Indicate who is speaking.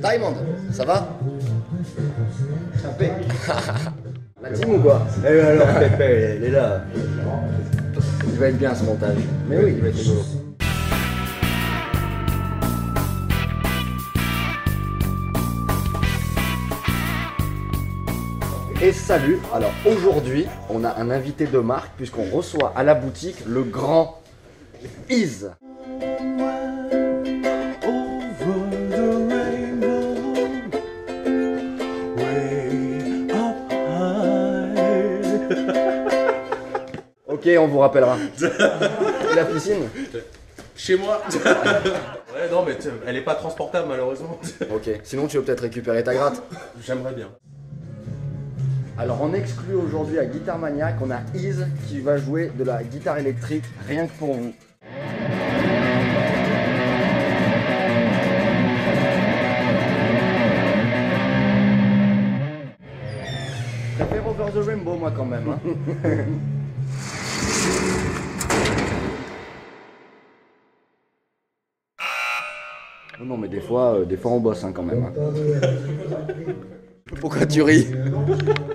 Speaker 1: Diamond, ça va. La team ou quoi
Speaker 2: Eh ben alors, Pépé, il est là.
Speaker 1: Il va être bien ce montage.
Speaker 2: Mais oui, il va être rigolo.
Speaker 1: Et salut Alors aujourd'hui, on a un invité de marque puisqu'on reçoit à la boutique le grand Is. Ok, on vous rappellera. La piscine
Speaker 3: Chez moi Ouais, non, mais elle est pas transportable malheureusement.
Speaker 1: Ok, sinon tu veux peut-être récupérer ta gratte.
Speaker 3: J'aimerais bien.
Speaker 1: Alors on exclut aujourd'hui à Guitar Maniac, on a Is qui va jouer de la guitare électrique rien que pour vous. Je préfère Over the Rainbow moi quand même. hein. Oh non mais des fois, euh, des fois on bosse hein, quand même. hein. Pourquoi tu ris?